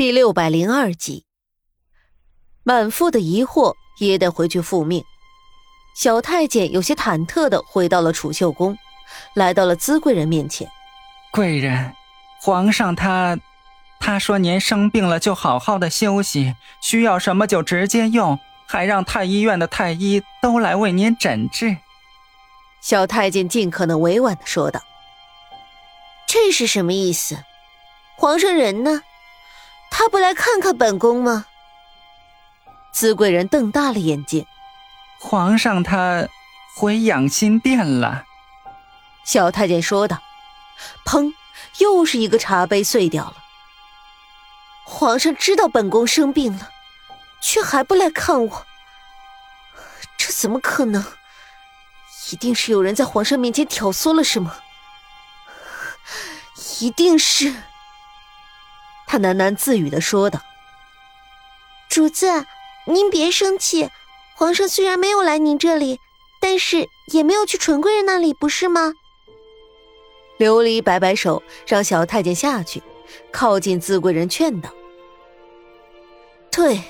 第六百零二集，满腹的疑惑也得回去复命。小太监有些忐忑的回到了储秀宫，来到了资贵人面前。贵人，皇上他，他说您生病了就好好的休息，需要什么就直接用，还让太医院的太医都来为您诊治。小太监尽可能委婉的说道：“这是什么意思？皇上人呢？他不来看看本宫吗？”资贵人瞪大了眼睛：“皇上他回养心殿了。”小太监说道：“砰！又是一个茶杯碎掉了。皇上知道本宫生病了，却还不来看我，这怎么可能？”一定是有人在皇上面前挑唆了什么，一定是。他喃喃自语的说道：“主子，您别生气，皇上虽然没有来您这里，但是也没有去纯贵人那里，不是吗？”琉璃摆摆手，让小太监下去，靠近自贵人劝道：“对，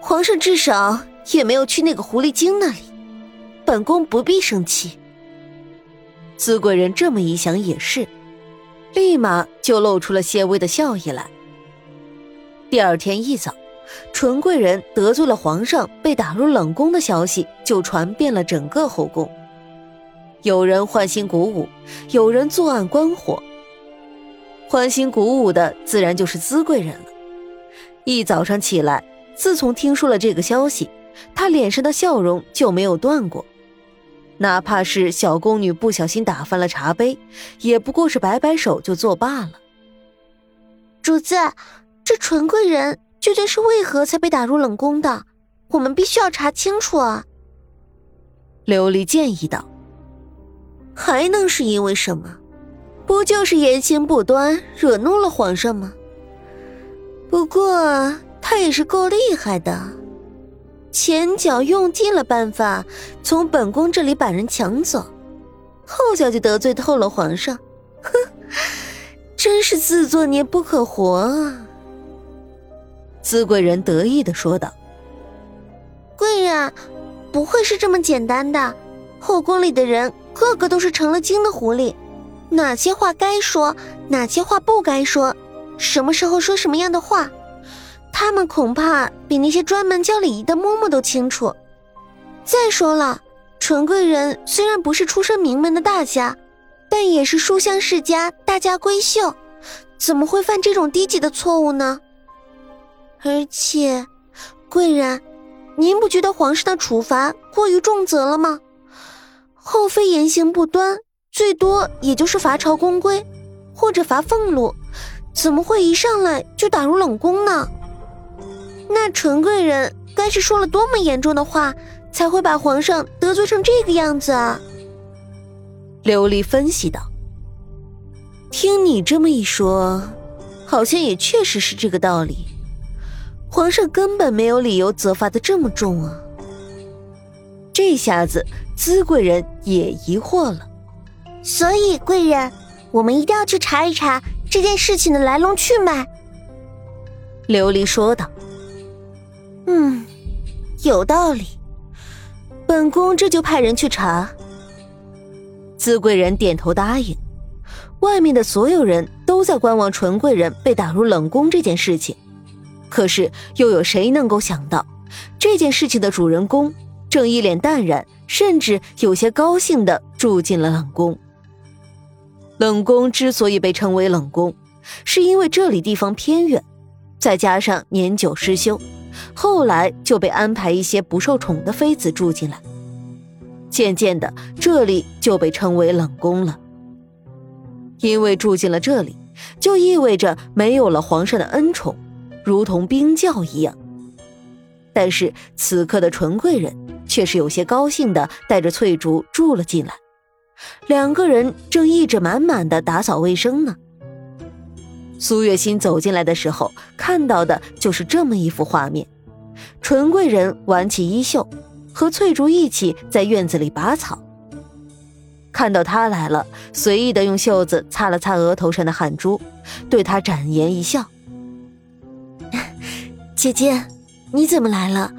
皇上至少也没有去那个狐狸精那里。”本宫不必生气。资贵人这么一想也是，立马就露出了些微的笑意来。第二天一早，纯贵人得罪了皇上，被打入冷宫的消息就传遍了整个后宫。有人欢欣鼓舞，有人作案关火。欢欣鼓舞的自然就是资贵人了。一早上起来，自从听说了这个消息，他脸上的笑容就没有断过。哪怕是小宫女不小心打翻了茶杯，也不过是摆摆手就作罢了。主子，这纯贵人究竟是为何才被打入冷宫的？我们必须要查清楚啊！琉璃建议道。还能是因为什么？不就是言行不端，惹怒了皇上吗？不过他也是够厉害的。前脚用尽了办法从本宫这里把人抢走，后脚就得罪透了皇上，哼，真是自作孽不可活啊！资贵人得意的说道：“贵人，不会是这么简单的。后宫里的人个个都是成了精的狐狸，哪些话该说，哪些话不该说，什么时候说什么样的话。”他们恐怕比那些专门教礼仪的嬷嬷都清楚。再说了，纯贵人虽然不是出身名门的大家，但也是书香世家，大家闺秀，怎么会犯这种低级的错误呢？而且，贵人，您不觉得皇上的处罚过于重责了吗？后妃言行不端，最多也就是罚朝宫规，或者罚俸禄，怎么会一上来就打入冷宫呢？那纯贵人该是说了多么严重的话，才会把皇上得罪成这个样子啊？琉璃分析道：“听你这么一说，好像也确实是这个道理。皇上根本没有理由责罚的这么重啊。”这下子，资贵人也疑惑了。所以，贵人，我们一定要去查一查这件事情的来龙去脉。”琉璃说道。嗯，有道理。本宫这就派人去查。资贵人点头答应。外面的所有人都在观望纯贵人被打入冷宫这件事情，可是又有谁能够想到，这件事情的主人公正一脸淡然，甚至有些高兴的住进了冷宫。冷宫之所以被称为冷宫，是因为这里地方偏远，再加上年久失修。后来就被安排一些不受宠的妃子住进来，渐渐的，这里就被称为冷宫了。因为住进了这里，就意味着没有了皇上的恩宠，如同冰窖一样。但是此刻的纯贵人却是有些高兴的，带着翠竹住了进来。两个人正意志满满的打扫卫生呢。苏月心走进来的时候，看到的就是这么一幅画面：纯贵人挽起衣袖，和翠竹一起在院子里拔草。看到他来了，随意的用袖子擦了擦额头上的汗珠，对他展颜一笑：“姐姐，你怎么来了？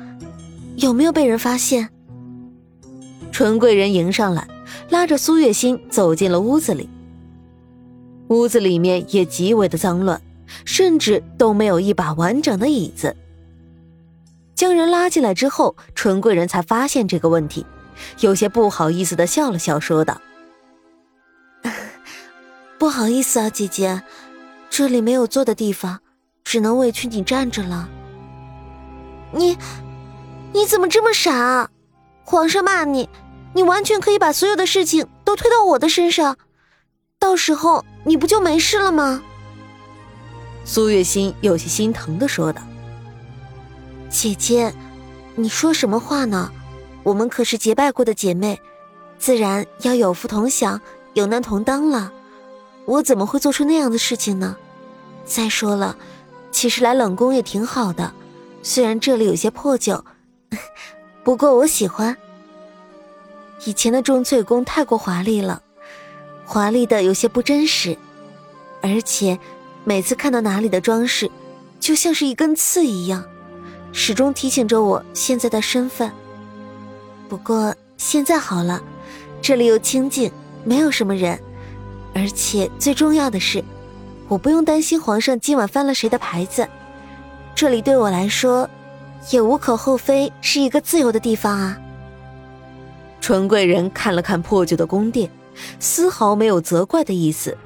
有没有被人发现？纯贵人迎上来，拉着苏月心走进了屋子里。屋子里面也极为的脏乱，甚至都没有一把完整的椅子。将人拉进来之后，纯贵人才发现这个问题，有些不好意思的笑了笑，说道：“不好意思啊，姐姐，这里没有坐的地方，只能委屈你站着了。你，你怎么这么傻？皇上骂你，你完全可以把所有的事情都推到我的身上，到时候……”你不就没事了吗？苏月心有些心疼的说道：“姐姐，你说什么话呢？我们可是结拜过的姐妹，自然要有福同享，有难同当了。我怎么会做出那样的事情呢？再说了，其实来冷宫也挺好的，虽然这里有些破旧，不过我喜欢。以前的重翠宫太过华丽了。”华丽的有些不真实，而且每次看到哪里的装饰，就像是一根刺一样，始终提醒着我现在的身份。不过现在好了，这里又清静，没有什么人，而且最重要的是，我不用担心皇上今晚翻了谁的牌子。这里对我来说，也无可厚非是一个自由的地方啊。纯贵人看了看破旧的宫殿。丝毫没有责怪的意思，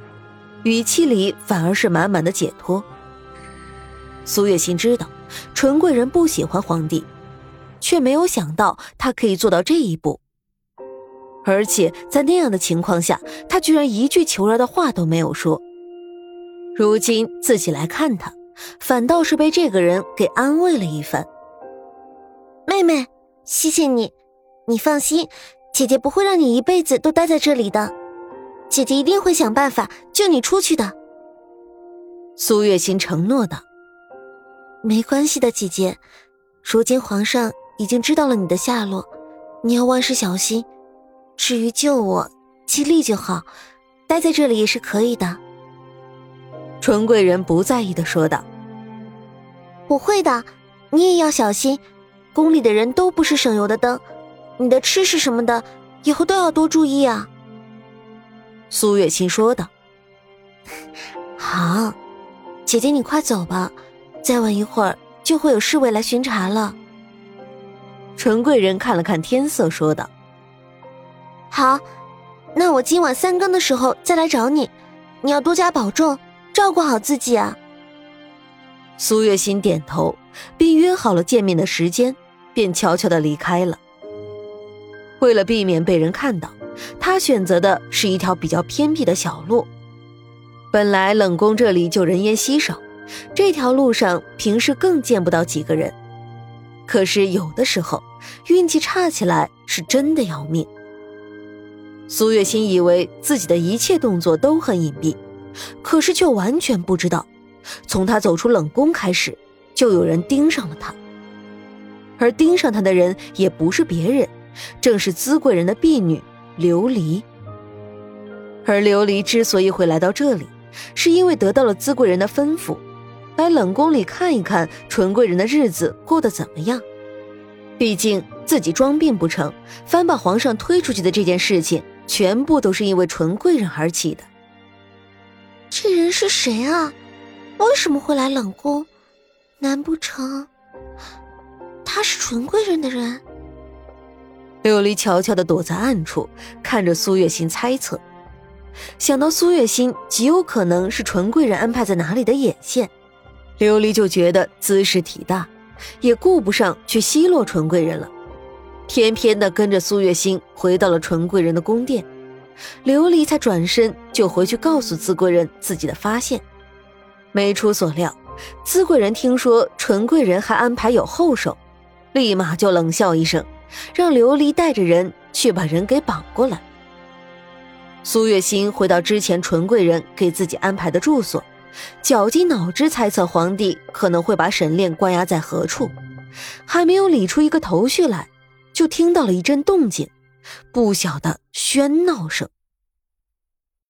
语气里反而是满满的解脱。苏月心知道纯贵人不喜欢皇帝，却没有想到他可以做到这一步。而且在那样的情况下，他居然一句求饶的话都没有说。如今自己来看他，反倒是被这个人给安慰了一番。妹妹，谢谢你，你放心。姐姐不会让你一辈子都待在这里的，姐姐一定会想办法救你出去的。苏月心承诺道：“没关系的，姐姐。如今皇上已经知道了你的下落，你要万事小心。至于救我，尽力就好，待在这里也是可以的。”纯贵人不在意的说道：“我会的，你也要小心。宫里的人都不是省油的灯。”你的吃食什么的，以后都要多注意啊。”苏月心说道。“好，姐姐你快走吧，再晚一会儿就会有侍卫来巡查了。”陈贵人看了看天色，说道。“好，那我今晚三更的时候再来找你，你要多加保重，照顾好自己啊。”苏月心点头，并约好了见面的时间，便悄悄的离开了。为了避免被人看到，他选择的是一条比较偏僻的小路。本来冷宫这里就人烟稀少，这条路上平时更见不到几个人。可是有的时候运气差起来是真的要命。苏月心以为自己的一切动作都很隐蔽，可是却完全不知道，从他走出冷宫开始，就有人盯上了他。而盯上他的人也不是别人。正是资贵人的婢女琉璃，而琉璃之所以会来到这里，是因为得到了资贵人的吩咐，来冷宫里看一看纯贵人的日子过得怎么样。毕竟自己装病不成，反把皇上推出去的这件事情，全部都是因为纯贵人而起的。这人是谁啊？为什么会来冷宫？难不成他是纯贵人的人？琉璃悄悄地躲在暗处，看着苏月心猜测。想到苏月心极有可能是纯贵人安排在哪里的眼线，琉璃就觉得姿势体大，也顾不上去奚落纯贵人了，偏偏的跟着苏月心回到了纯贵人的宫殿。琉璃才转身就回去告诉资贵人自己的发现。没出所料，资贵人听说纯贵人还安排有后手，立马就冷笑一声。让琉璃带着人去把人给绑过来。苏月心回到之前纯贵人给自己安排的住所，绞尽脑汁猜测皇帝可能会把沈炼关押在何处。还没有理出一个头绪来，就听到了一阵动静，不小的喧闹声。